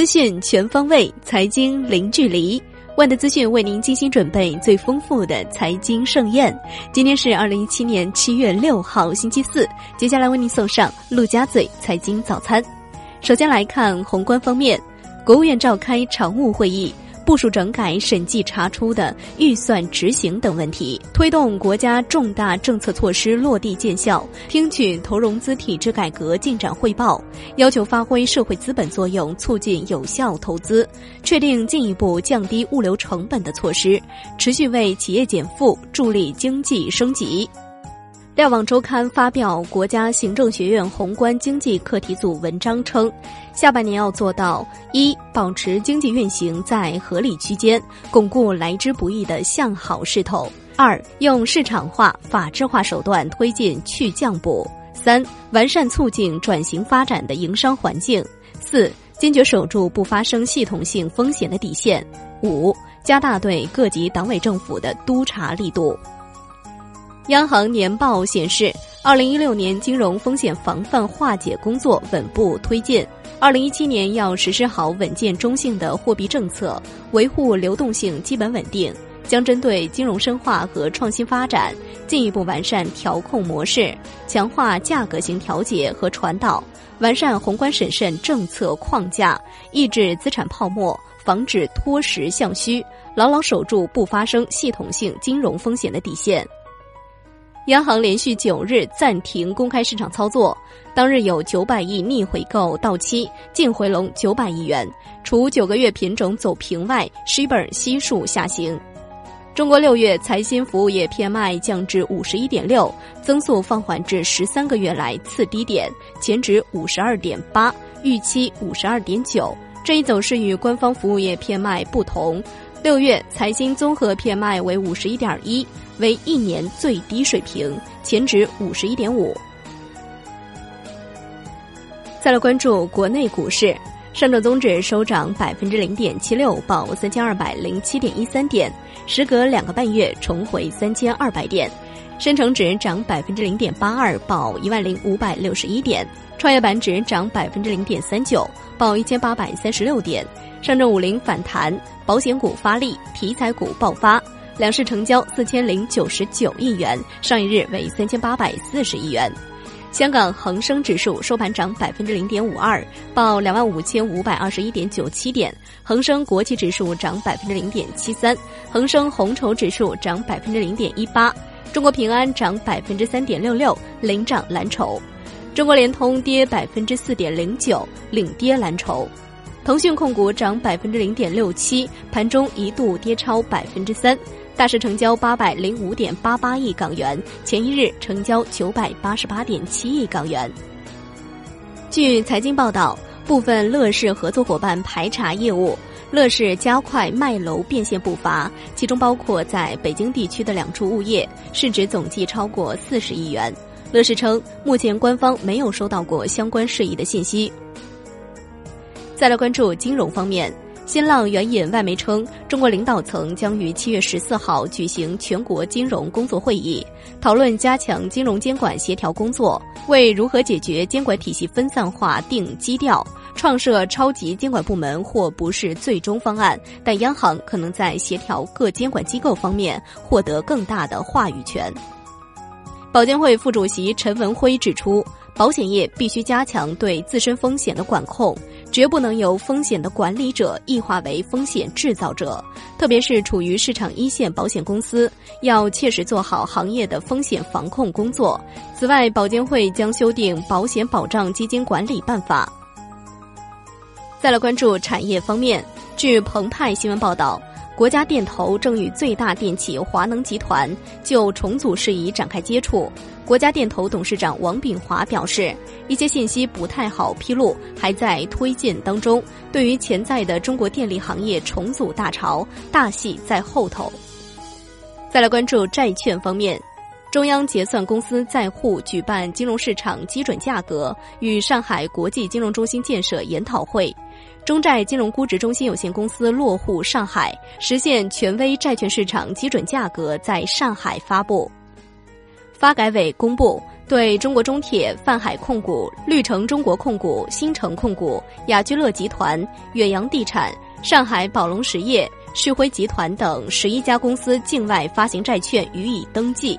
资讯全方位，财经零距离。万德资讯为您精心准备最丰富的财经盛宴。今天是二零一七年七月六号，星期四。接下来为您送上陆家嘴财经早餐。首先来看宏观方面，国务院召开常务会议。部署整改审计查出的预算执行等问题，推动国家重大政策措施落地见效，听取投融资体制改革进展汇报，要求发挥社会资本作用，促进有效投资，确定进一步降低物流成本的措施，持续为企业减负，助力经济升级。《瞭望周刊》发表国家行政学院宏观经济课题组文章称，下半年要做到：一、保持经济运行在合理区间，巩固来之不易的向好势头；二、用市场化、法治化手段推进去降补；三、完善促进转型发展的营商环境；四、坚决守住不发生系统性风险的底线；五、加大对各级党委政府的督查力度。央行年报显示，二零一六年金融风险防范化解工作稳步推进。二零一七年要实施好稳健中性的货币政策，维护流动性基本稳定。将针对金融深化和创新发展，进一步完善调控模式，强化价格型调节和传导，完善宏观审慎政策框架，抑制资产泡沫，防止脱实向虚，牢牢守住不发生系统性金融风险的底线。央行连续九日暂停公开市场操作，当日有九百亿逆回购到期，净回笼九百亿元。除九个月品种走平外，十本悉数下行。中国六月财新服务业 PMI 降至五十一点六，增速放缓至十三个月来次低点，前值五十二点八，预期五十二点九。这一走势与官方服务业 PMI 不同，六月财新综合 PMI 为五十一点一。为一年最低水平，前值五十一点五。再来关注国内股市，上证综指收涨百分之零点七六，报三千二百零七点一三点，时隔两个半月重回三千二百点。深成指涨百分之零点八二，报一万零五百六十一点。创业板指涨百分之零点三九，报一千八百三十六点。上证五零反弹，保险股发力，题材股爆发。两市成交四千零九十九亿元，上一日为三千八百四十亿元。香港恒生指数收盘涨百分之零点五二，报两万五千五百二十一点九七点。恒生国企指数涨百分之零点七三，恒生红筹指数涨百分之零点一八。中国平安涨百分之三点六六，领涨蓝筹。中国联通跌百分之四点零九，领跌蓝筹。腾讯控股涨百分之零点六七，盘中一度跌超百分之三。大市成交八百零五点八八亿港元，前一日成交九百八十八点七亿港元。据财经报道，部分乐视合作伙伴排查业务，乐视加快卖楼变现步伐，其中包括在北京地区的两处物业，市值总计超过四十亿元。乐视称，目前官方没有收到过相关事宜的信息。再来关注金融方面。新浪援引外媒称，中国领导层将于七月十四号举行全国金融工作会议，讨论加强金融监管协调工作，为如何解决监管体系分散化定基调。创设超级监管部门或不是最终方案，但央行可能在协调各监管机构方面获得更大的话语权。保监会副主席陈文辉指出。保险业必须加强对自身风险的管控，绝不能由风险的管理者异化为风险制造者。特别是处于市场一线保险公司，要切实做好行业的风险防控工作。此外，保监会将修订《保险保障基金管理办法》。再来关注产业方面，据澎湃新闻报道。国家电投正与最大电企华能集团就重组事宜展开接触。国家电投董事长王炳华表示，一些信息不太好披露，还在推进当中。对于潜在的中国电力行业重组大潮，大戏在后头。再来关注债券方面，中央结算公司在沪举办金融市场基准价格与上海国际金融中心建设研讨会。中债金融估值中心有限公司落户上海，实现权威债券市场基准价格在上海发布。发改委公布，对中国中铁、泛海控股、绿城中国控股、新城控股、雅居乐集团、远洋地产、上海宝龙实业、旭辉集团等十一家公司境外发行债券予以登记。